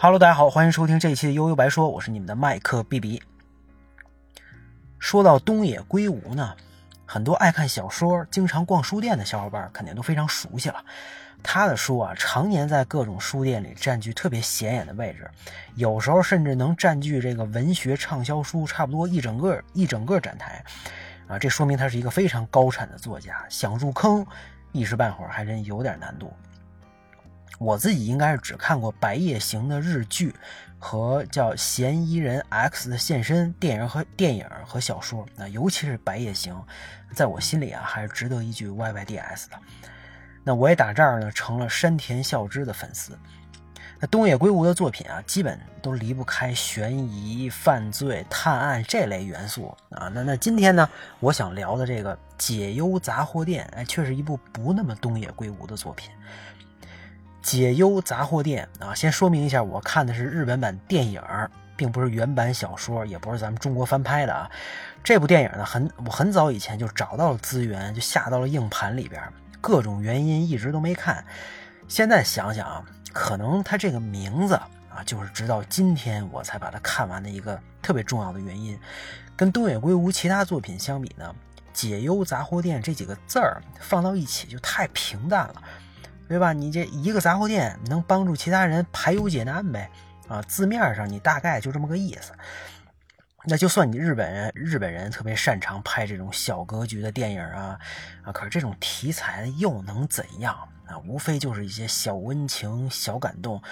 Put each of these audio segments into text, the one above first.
Hello，大家好，欢迎收听这一期的悠悠白说，我是你们的麦克 B B。说到东野圭吾呢，很多爱看小说、经常逛书店的小伙伴肯定都非常熟悉了。他的书啊，常年在各种书店里占据特别显眼的位置，有时候甚至能占据这个文学畅销书差不多一整个一整个展台。啊，这说明他是一个非常高产的作家，想入坑一时半会儿还真有点难度。我自己应该是只看过《白夜行》的日剧和叫《嫌疑人 X 的现身》电影和电影和小说。那尤其是《白夜行》，在我心里啊，还是值得一句 YYDS 的。那我也打这儿呢，成了山田孝之的粉丝。那东野圭吾的作品啊，基本都离不开悬疑、犯罪、探案这类元素啊。那那今天呢，我想聊的这个《解忧杂货店》，哎，却是一部不那么东野圭吾的作品。《解忧杂货店》啊，先说明一下，我看的是日本版电影，并不是原版小说，也不是咱们中国翻拍的啊。这部电影呢，很我很早以前就找到了资源，就下到了硬盘里边，各种原因一直都没看。现在想想啊。可能他这个名字啊，就是直到今天我才把它看完的一个特别重要的原因。跟东野圭吾其他作品相比呢，《解忧杂货店》这几个字儿放到一起就太平淡了，对吧？你这一个杂货店能帮助其他人排忧解难呗？啊，字面上你大概就这么个意思。那就算你日本人，日本人特别擅长拍这种小格局的电影啊，啊，可是这种题材又能怎样？啊，无非就是一些小温情、小感动，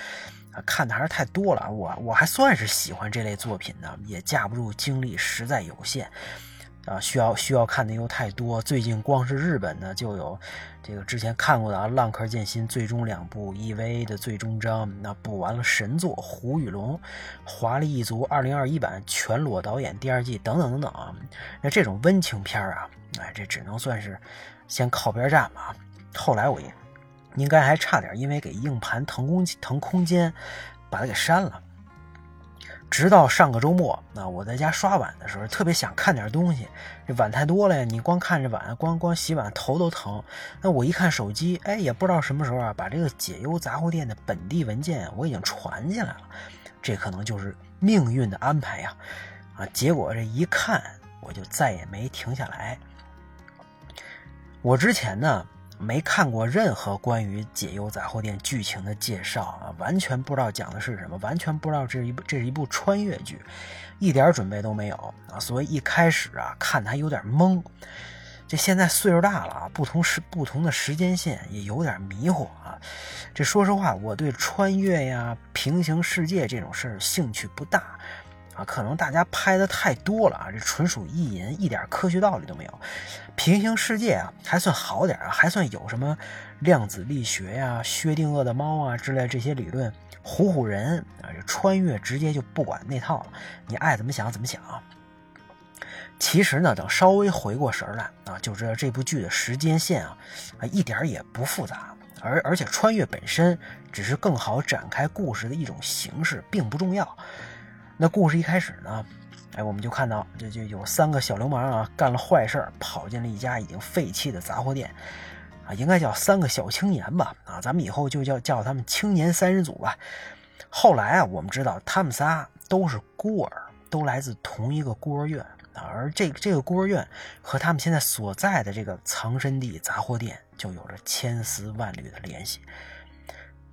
啊，看的还是太多了。我我还算是喜欢这类作品的，也架不住精力实在有限，啊，需要需要看的又太多。最近光是日本呢，就有这个之前看过的啊，《浪客剑心》最终两部，EVA 的最终章，那补完了神作《胡与龙》，《华丽一族》二零二一版全裸导演第二季等等等等啊。那这种温情片啊，哎，这只能算是先靠边站吧。后来我也。应该还差点，因为给硬盘腾空腾空间，把它给删了。直到上个周末，那我在家刷碗的时候，特别想看点东西。这碗太多了呀，你光看着碗，光光洗碗头都疼。那我一看手机，哎，也不知道什么时候啊，把这个解忧杂货店的本地文件我已经传进来了。这可能就是命运的安排呀！啊，结果这一看，我就再也没停下来。我之前呢。没看过任何关于《解忧杂货店》剧情的介绍啊，完全不知道讲的是什么，完全不知道这是一部这是一部穿越剧，一点准备都没有啊，所以一开始啊看它有点懵。这现在岁数大了啊，不同时不同的时间线也有点迷糊啊。这说实话，我对穿越呀、平行世界这种事儿兴趣不大。啊，可能大家拍的太多了啊，这纯属意淫，一点科学道理都没有。平行世界啊，还算好点啊，还算有什么量子力学呀、薛定谔的猫啊之类这些理论唬唬人啊。这穿越直接就不管那套了，你爱怎么想怎么想。其实呢，等稍微回过神来啊，就知道这部剧的时间线啊啊一点也不复杂，而而且穿越本身只是更好展开故事的一种形式，并不重要。那故事一开始呢，哎，我们就看到这就有三个小流氓啊，干了坏事跑进了一家已经废弃的杂货店，啊，应该叫三个小青年吧，啊，咱们以后就叫叫他们青年三人组吧。后来啊，我们知道他们仨都是孤儿，都来自同一个孤儿院，而这这个孤儿院和他们现在所在的这个藏身地杂货店就有着千丝万缕的联系。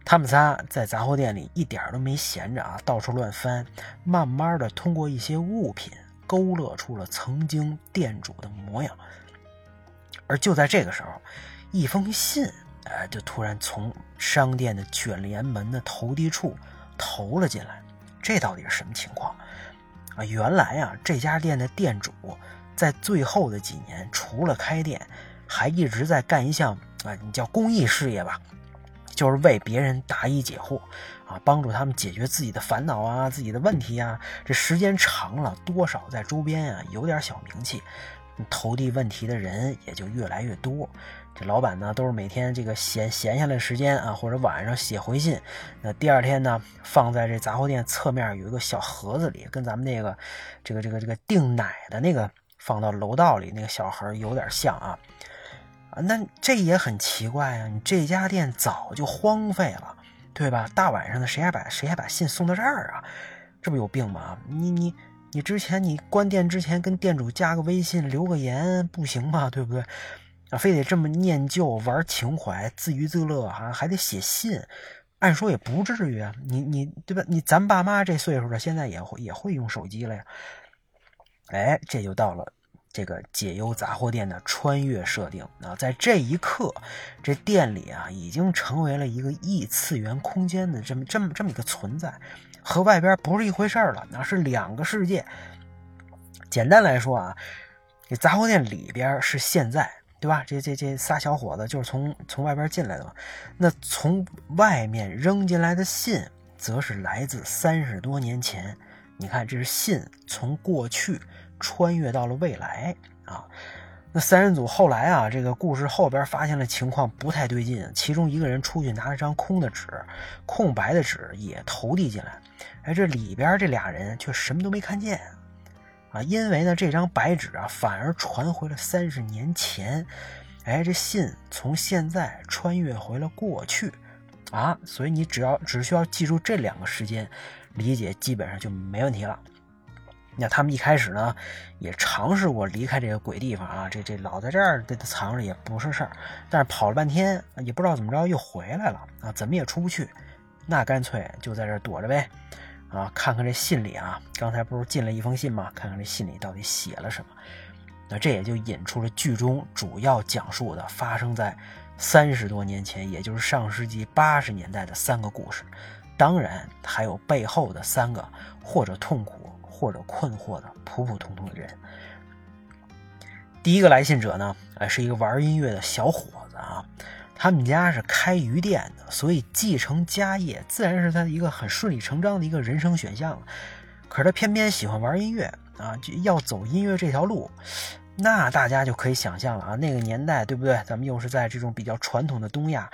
他们仨在杂货店里一点都没闲着啊，到处乱翻，慢慢的通过一些物品勾勒出了曾经店主的模样。而就在这个时候，一封信，哎，就突然从商店的卷帘门的投递处投了进来。这到底是什么情况啊？原来啊，这家店的店主在最后的几年，除了开店，还一直在干一项啊，你叫公益事业吧。就是为别人答疑解惑，啊，帮助他们解决自己的烦恼啊，自己的问题啊。这时间长了，多少在周边啊有点小名气，投递问题的人也就越来越多。这老板呢，都是每天这个闲闲下来时间啊，或者晚上写回信，那第二天呢，放在这杂货店侧面有一个小盒子里，跟咱们那个这个这个这个订奶的那个放到楼道里那个小盒有点像啊。啊，那这也很奇怪啊！你这家店早就荒废了，对吧？大晚上的，谁还把谁还把信送到这儿啊？这不有病吗？你你你之前你关店之前跟店主加个微信留个言不行吗？对不对？啊，非得这么念旧玩情怀自娱自乐哈，还得写信，按说也不至于啊。你你对吧？你咱爸妈这岁数了，现在也会也会用手机了呀。哎，这就到了这个解忧杂货店的穿越设定啊，在这一刻，这店里啊已经成为了一个异次元空间的这么这么这么一个存在。和外边不是一回事了，那是两个世界。简单来说啊，这杂货店里边是现在，对吧？这这这仨小伙子就是从从外边进来的嘛。那从外面扔进来的信，则是来自三十多年前。你看，这是信从过去穿越到了未来啊。那三人组后来啊，这个故事后边发现了情况不太对劲，其中一个人出去拿了张空的纸，空白的纸也投递进来，哎，这里边这俩人却什么都没看见，啊，因为呢这张白纸啊反而传回了三十年前，哎，这信从现在穿越回了过去，啊，所以你只要只需要记住这两个时间，理解基本上就没问题了。那他们一开始呢，也尝试过离开这个鬼地方啊，这这老在这儿这藏着也不是事儿，但是跑了半天也不知道怎么着又回来了啊，怎么也出不去，那干脆就在这儿躲着呗，啊，看看这信里啊，刚才不是进了一封信吗？看看这信里到底写了什么，那这也就引出了剧中主要讲述的发生在三十多年前，也就是上世纪八十年代的三个故事，当然还有背后的三个或者痛苦。或者困惑的普普通通的人。第一个来信者呢，哎，是一个玩音乐的小伙子啊，他们家是开鱼店的，所以继承家业自然是他的一个很顺理成章的一个人生选项。可是他偏偏喜欢玩音乐啊，就要走音乐这条路，那大家就可以想象了啊，那个年代对不对？咱们又是在这种比较传统的东亚。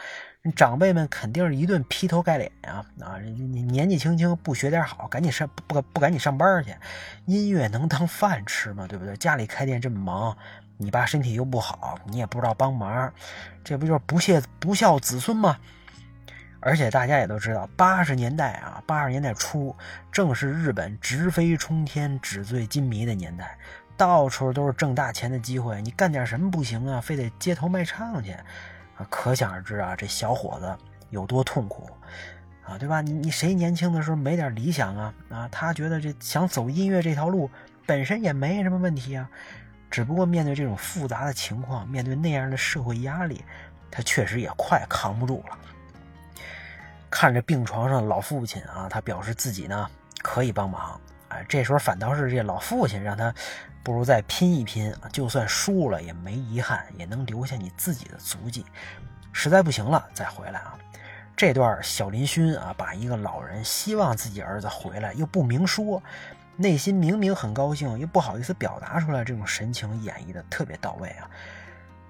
长辈们肯定是一顿劈头盖脸呀！啊，你年纪轻轻不学点好，赶紧上不不赶紧上班去？音乐能当饭吃吗？对不对？家里开店这么忙，你爸身体又不好，你也不知道帮忙，这不就是不孝不孝子孙吗？而且大家也都知道，八十年代啊，八十年代初正是日本直飞冲天、纸醉金迷的年代，到处都是挣大钱的机会，你干点什么不行啊？非得街头卖唱去？可想而知啊，这小伙子有多痛苦啊，对吧？你你谁年轻的时候没点理想啊？啊，他觉得这想走音乐这条路本身也没什么问题啊，只不过面对这种复杂的情况，面对那样的社会压力，他确实也快扛不住了。看着病床上老父亲啊，他表示自己呢可以帮忙。哎，这时候反倒是这老父亲让他。不如再拼一拼，就算输了也没遗憾，也能留下你自己的足迹。实在不行了再回来啊！这段小林勋啊，把一个老人希望自己儿子回来又不明说，内心明明很高兴又不好意思表达出来，这种神情演绎的特别到位啊！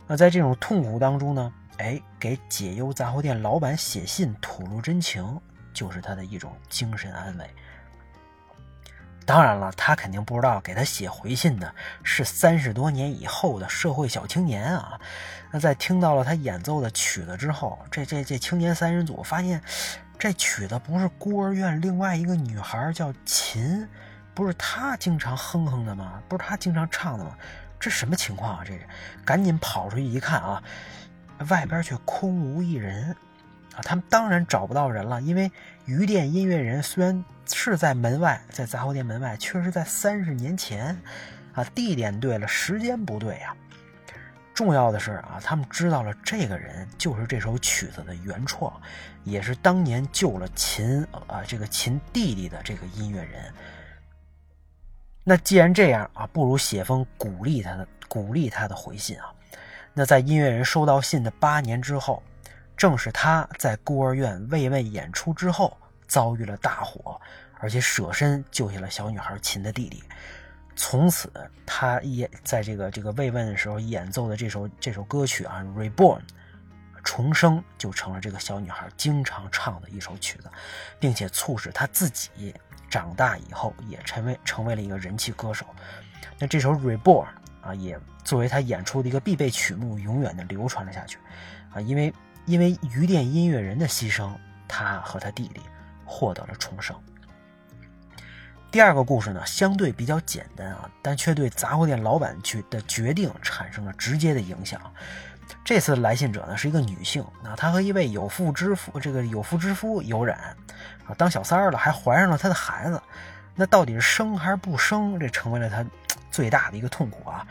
那在这种痛苦当中呢，哎，给解忧杂货店老板写信吐露真情，就是他的一种精神安慰。当然了，他肯定不知道给他写回信的是三十多年以后的社会小青年啊。那在听到了他演奏的曲子之后，这这这青年三人组发现，这曲子不是孤儿院另外一个女孩叫琴，不是他经常哼哼的吗？不是他经常唱的吗？这什么情况啊？这是，赶紧跑出去一看啊，外边却空无一人。他们当然找不到人了，因为鱼店音乐人虽然是在门外，在杂货店门外，却是在三十年前，啊，地点对了，时间不对呀。重要的是啊，他们知道了这个人就是这首曲子的原创，也是当年救了秦啊这个秦弟弟的这个音乐人。那既然这样啊，不如写封鼓励他的鼓励他的回信啊。那在音乐人收到信的八年之后。正是他在孤儿院慰问演出之后遭遇了大火，而且舍身救下了小女孩琴的弟弟。从此，他也在这个这个慰问的时候演奏的这首这首歌曲啊，《Reborn》重生，就成了这个小女孩经常唱的一首曲子，并且促使他自己长大以后也成为成为了一个人气歌手。那这首《Reborn》啊，也作为他演出的一个必备曲目，永远的流传了下去啊，因为。因为鱼店音乐人的牺牲，他和他弟弟获得了重生。第二个故事呢，相对比较简单啊，但却对杂货店老板去的决定产生了直接的影响。这次来信者呢是一个女性，那她和一位有妇之夫，这个有妇之夫有染啊，当小三儿了，还怀上了他的孩子。那到底是生还是不生？这成为了他最大的一个痛苦啊。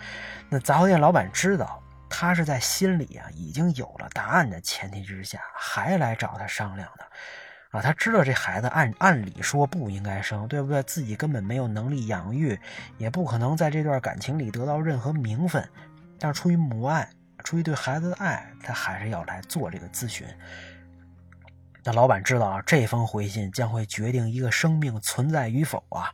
那杂货店老板知道，他是在心里啊已经有了答案的前提之下，还来找他商量的啊。他知道这孩子按按理说不应该生，对不对？自己根本没有能力养育，也不可能在这段感情里得到任何名分。但是出于母爱，出于对孩子的爱，他还是要来做这个咨询。那老板知道啊，这封回信将会决定一个生命存在与否啊，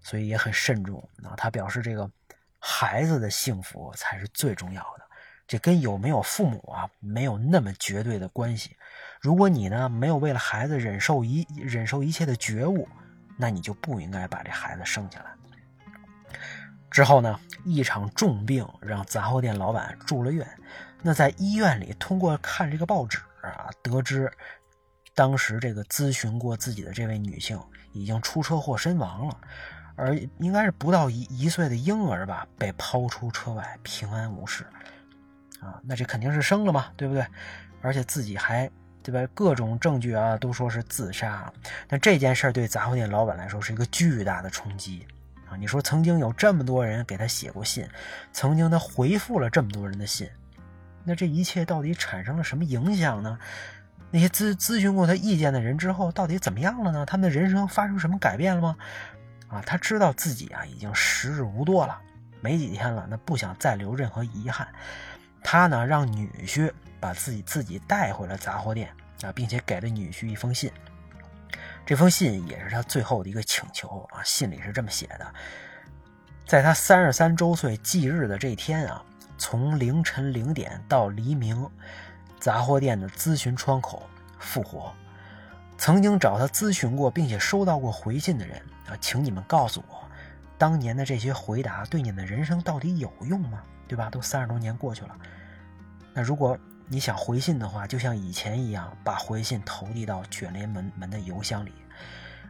所以也很慎重啊。他表示，这个孩子的幸福才是最重要的，这跟有没有父母啊没有那么绝对的关系。如果你呢没有为了孩子忍受一忍受一切的觉悟，那你就不应该把这孩子生下来。之后呢，一场重病让杂货店老板住了院。那在医院里，通过看这个报纸啊，得知。当时这个咨询过自己的这位女性已经出车祸身亡了，而应该是不到一一岁的婴儿吧，被抛出车外平安无事，啊，那这肯定是生了嘛，对不对？而且自己还对吧？各种证据啊都说是自杀，那这件事儿对杂货店老板来说是一个巨大的冲击啊！你说曾经有这么多人给他写过信，曾经他回复了这么多人的信，那这一切到底产生了什么影响呢？那些咨咨询过他意见的人之后，到底怎么样了呢？他们的人生发生什么改变了吗？啊，他知道自己啊已经时日无多了，没几天了，那不想再留任何遗憾。他呢让女婿把自己自己带回了杂货店啊，并且给了女婿一封信。这封信也是他最后的一个请求啊，信里是这么写的：在他三十三周岁忌日的这天啊，从凌晨零点到黎明。杂货店的咨询窗口复活，曾经找他咨询过并且收到过回信的人啊，请你们告诉我，当年的这些回答对你们的人生到底有用吗？对吧？都三十多年过去了，那如果你想回信的话，就像以前一样，把回信投递到卷帘门门的邮箱里。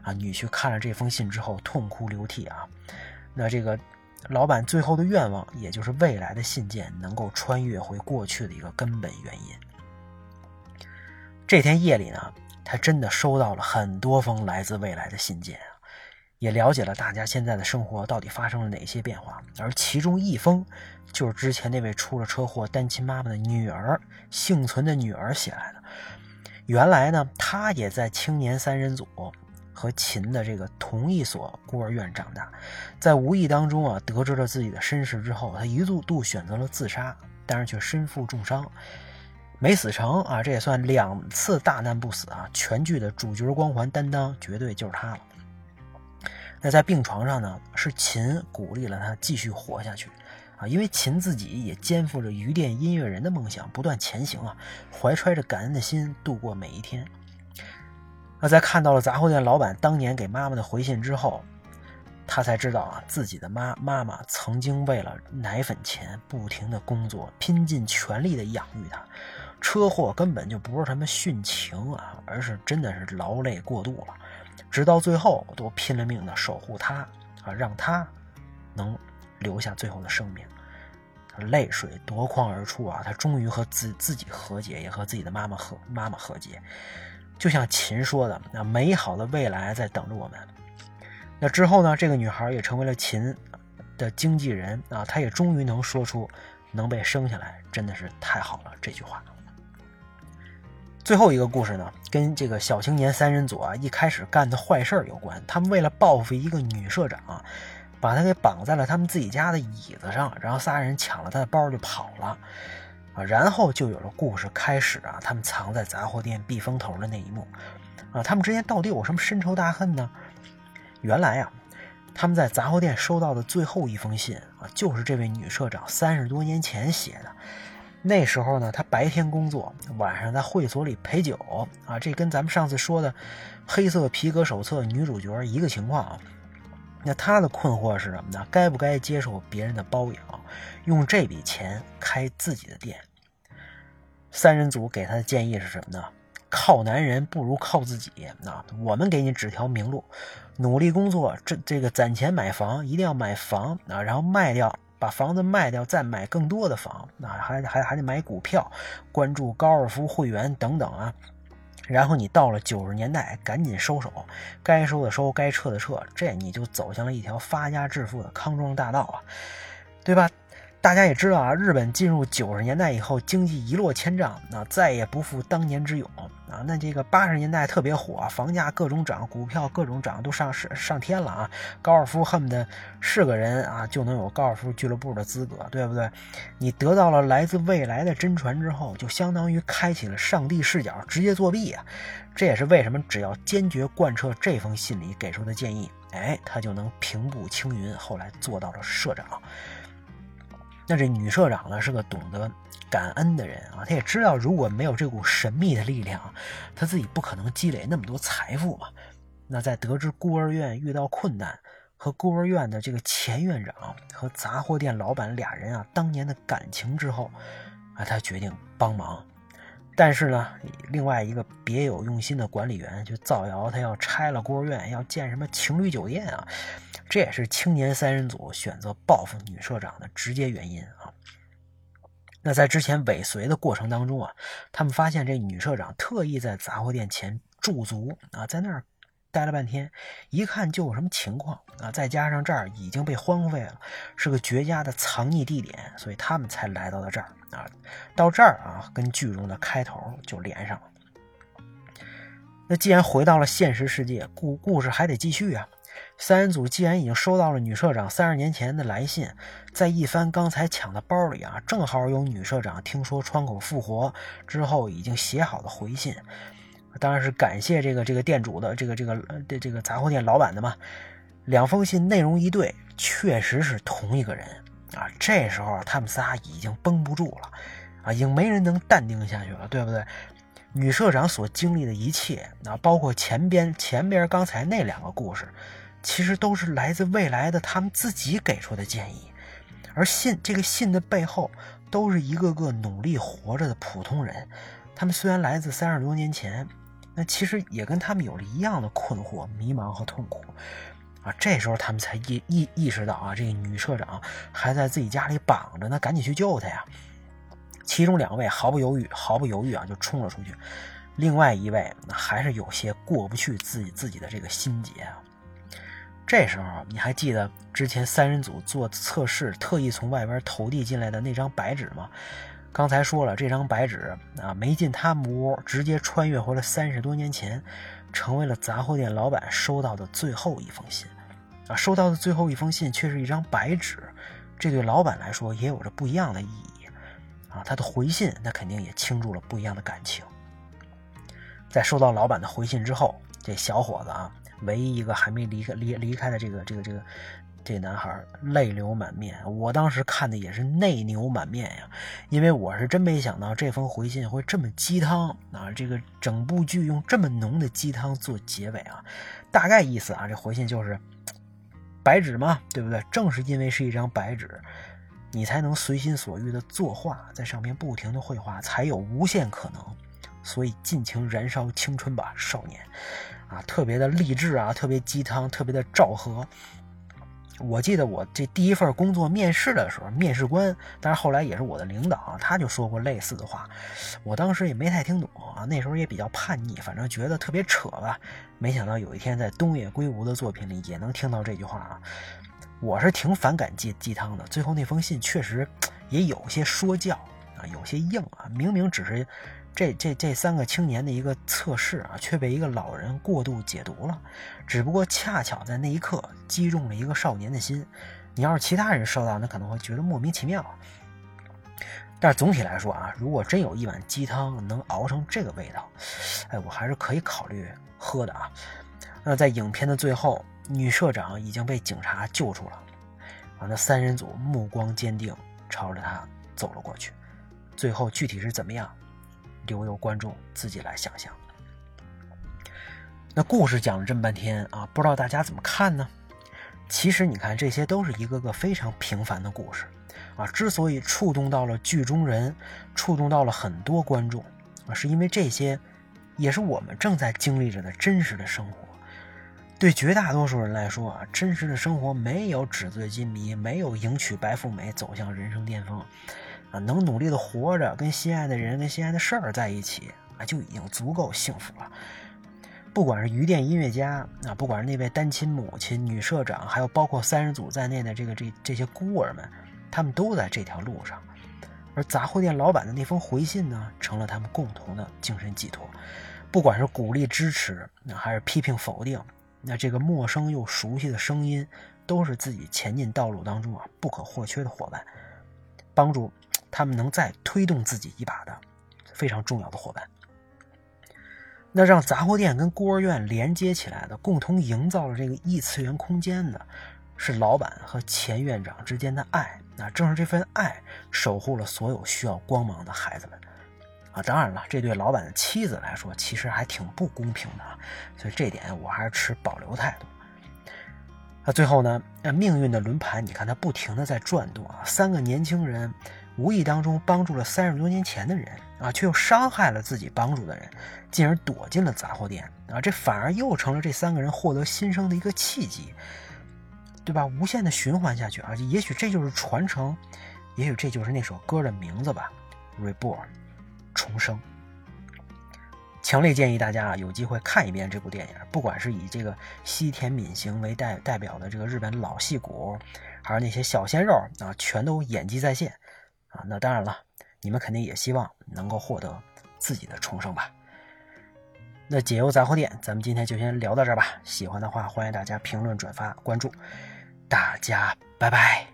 啊，女婿看了这封信之后痛哭流涕啊。那这个老板最后的愿望，也就是未来的信件能够穿越回过去的一个根本原因。这天夜里呢，他真的收到了很多封来自未来的信件，也了解了大家现在的生活到底发生了哪些变化。而其中一封，就是之前那位出了车祸单亲妈妈的女儿幸存的女儿写来的。原来呢，她也在青年三人组和秦的这个同一所孤儿院长大，在无意当中啊，得知了自己的身世之后，她一度度选择了自杀，但是却身负重伤。没死成啊，这也算两次大难不死啊！全剧的主角光环担当绝对就是他了。那在病床上呢，是秦鼓励了他继续活下去啊，因为秦自己也肩负着鱼店音乐人的梦想，不断前行啊，怀揣着感恩的心度过每一天。那在看到了杂货店老板当年给妈妈的回信之后，他才知道啊，自己的妈妈妈曾经为了奶粉钱不停的工作，拼尽全力的养育他。车祸根本就不是什么殉情啊，而是真的是劳累过度了，直到最后都拼了命的守护他啊，让他能留下最后的生命。泪水夺眶而出啊，他终于和自自己和解，也和自己的妈妈和妈妈和解。就像秦说的，那美好的未来在等着我们。那之后呢，这个女孩也成为了秦的经纪人啊，她也终于能说出能被生下来真的是太好了这句话。最后一个故事呢，跟这个小青年三人组啊一开始干的坏事有关。他们为了报复一个女社长，把她给绑在了他们自己家的椅子上，然后仨人抢了她的包就跑了，啊，然后就有了故事开始啊。他们藏在杂货店避风头的那一幕，啊，他们之间到底有什么深仇大恨呢？原来啊，他们在杂货店收到的最后一封信啊，就是这位女社长三十多年前写的。那时候呢，他白天工作，晚上在会所里陪酒啊，这跟咱们上次说的《黑色皮革手册》女主角一个情况啊。那他的困惑是什么呢？该不该接受别人的包养，用这笔钱开自己的店？三人组给他的建议是什么呢？靠男人不如靠自己啊！我们给你指条明路，努力工作，这这个攒钱买房，一定要买房啊，然后卖掉，把房子卖掉，再买更多的房那，还还还得买股票，关注高尔夫会员等等啊。然后你到了九十年代，赶紧收手，该收的收，该撤的撤，这你就走向了一条发家致富的康庄大道啊，对吧？大家也知道啊，日本进入九十年代以后，经济一落千丈，那再也不复当年之勇啊。那这个八十年代特别火，房价各种涨，股票各种涨，都上上上天了啊。高尔夫恨不得是个人啊就能有高尔夫俱乐部的资格，对不对？你得到了来自未来的真传之后，就相当于开启了上帝视角，直接作弊啊。这也是为什么只要坚决贯彻这封信里给出的建议，哎，他就能平步青云，后来做到了社长。那这女社长呢，是个懂得感恩的人啊，她也知道如果没有这股神秘的力量，她自己不可能积累那么多财富嘛。那在得知孤儿院遇到困难，和孤儿院的这个前院长和杂货店老板俩人啊当年的感情之后，啊，她决定帮忙。但是呢，另外一个别有用心的管理员就造谣他要拆了孤儿院，要建什么情侣酒店啊。这也是青年三人组选择报复女社长的直接原因啊。那在之前尾随的过程当中啊，他们发现这女社长特意在杂货店前驻足啊，在那儿待了半天，一看就有什么情况啊。再加上这儿已经被荒废了，是个绝佳的藏匿地点，所以他们才来到了这儿啊。到这儿啊，跟剧中的开头就连上了。那既然回到了现实世界，故故事还得继续啊。三人组既然已经收到了女社长三十年前的来信，在一番刚才抢的包里啊，正好有女社长听说窗口复活之后已经写好的回信，当然是感谢这个这个店主的这个这个这这个杂货店老板的嘛。两封信内容一对，确实是同一个人啊。这时候他们仨已经绷不住了啊，已经没人能淡定下去了，对不对？女社长所经历的一切啊，包括前边前边刚才那两个故事。其实都是来自未来的他们自己给出的建议，而信这个信的背后，都是一个个努力活着的普通人。他们虽然来自三十多年前，那其实也跟他们有着一样的困惑、迷茫和痛苦啊。这时候他们才意意意识到啊，这个女社长还在自己家里绑着呢，赶紧去救她呀。其中两位毫不犹豫、毫不犹豫啊，就冲了出去。另外一位还是有些过不去自己自己的这个心结啊。这时候你还记得之前三人组做测试特意从外边投递进来的那张白纸吗？刚才说了，这张白纸啊没进他们屋，直接穿越回了三十多年前，成为了杂货店老板收到的最后一封信。啊，收到的最后一封信却是一张白纸，这对老板来说也有着不一样的意义。啊，他的回信那肯定也倾注了不一样的感情。在收到老板的回信之后，这小伙子啊。唯一一个还没离开离离开的这个这个这个这男孩泪流满面，我当时看的也是内牛满面呀，因为我是真没想到这封回信会这么鸡汤啊！这个整部剧用这么浓的鸡汤做结尾啊，大概意思啊，这回信就是白纸嘛，对不对？正是因为是一张白纸，你才能随心所欲的作画，在上面不停的绘画，才有无限可能。所以尽情燃烧青春吧，少年。啊，特别的励志啊，特别鸡汤，特别的昭和。我记得我这第一份工作面试的时候，面试官，但是后来也是我的领导啊，他就说过类似的话。我当时也没太听懂啊，那时候也比较叛逆，反正觉得特别扯吧。没想到有一天在东野圭吾的作品里也能听到这句话啊。我是挺反感鸡鸡汤的，最后那封信确实也有些说教啊，有些硬啊，明明只是。这这这三个青年的一个测试啊，却被一个老人过度解读了。只不过恰巧在那一刻击中了一个少年的心。你要是其他人收到，那可能会觉得莫名其妙。但是总体来说啊，如果真有一碗鸡汤能熬成这个味道，哎，我还是可以考虑喝的啊。那在影片的最后，女社长已经被警察救出了，啊，那三人组目光坚定，朝着他走了过去。最后具体是怎么样？留由观众自己来想象。那故事讲了这么半天啊，不知道大家怎么看呢？其实你看，这些都是一个个非常平凡的故事啊。之所以触动到了剧中人，触动到了很多观众啊，是因为这些也是我们正在经历着的真实的生活。对绝大多数人来说啊，真实的生活没有纸醉金迷，没有迎娶白富美，走向人生巅峰，啊，能努力的活着，跟心爱的人、跟心爱的事儿在一起啊，就已经足够幸福了。不管是鱼店音乐家啊，不管是那位单亲母亲、女社长，还有包括三人组在内的这个这这些孤儿们，他们都在这条路上。而杂货店老板的那封回信呢，成了他们共同的精神寄托。不管是鼓励支持，那还是批评否定。那这个陌生又熟悉的声音，都是自己前进道路当中啊不可或缺的伙伴，帮助他们能再推动自己一把的非常重要的伙伴。那让杂货店跟孤儿院连接起来的，共同营造了这个异次元空间的，是老板和前院长之间的爱。那正是这份爱，守护了所有需要光芒的孩子们。啊，当然了，这对老板的妻子来说，其实还挺不公平的啊，所以这点我还是持保留态度。那最后呢，那命运的轮盘，你看它不停的在转动啊。三个年轻人无意当中帮助了三十多年前的人啊，却又伤害了自己帮助的人，进而躲进了杂货店啊。这反而又成了这三个人获得新生的一个契机，对吧？无限的循环下去啊，也许这就是传承，也许这就是那首歌的名字吧，《Reborn》。重生，强烈建议大家啊，有机会看一遍这部电影。不管是以这个西田敏行为代代表的这个日本老戏骨，还是那些小鲜肉啊，全都演技在线啊。那当然了，你们肯定也希望能够获得自己的重生吧。那解忧杂货店，咱们今天就先聊到这儿吧。喜欢的话，欢迎大家评论、转发、关注。大家拜拜。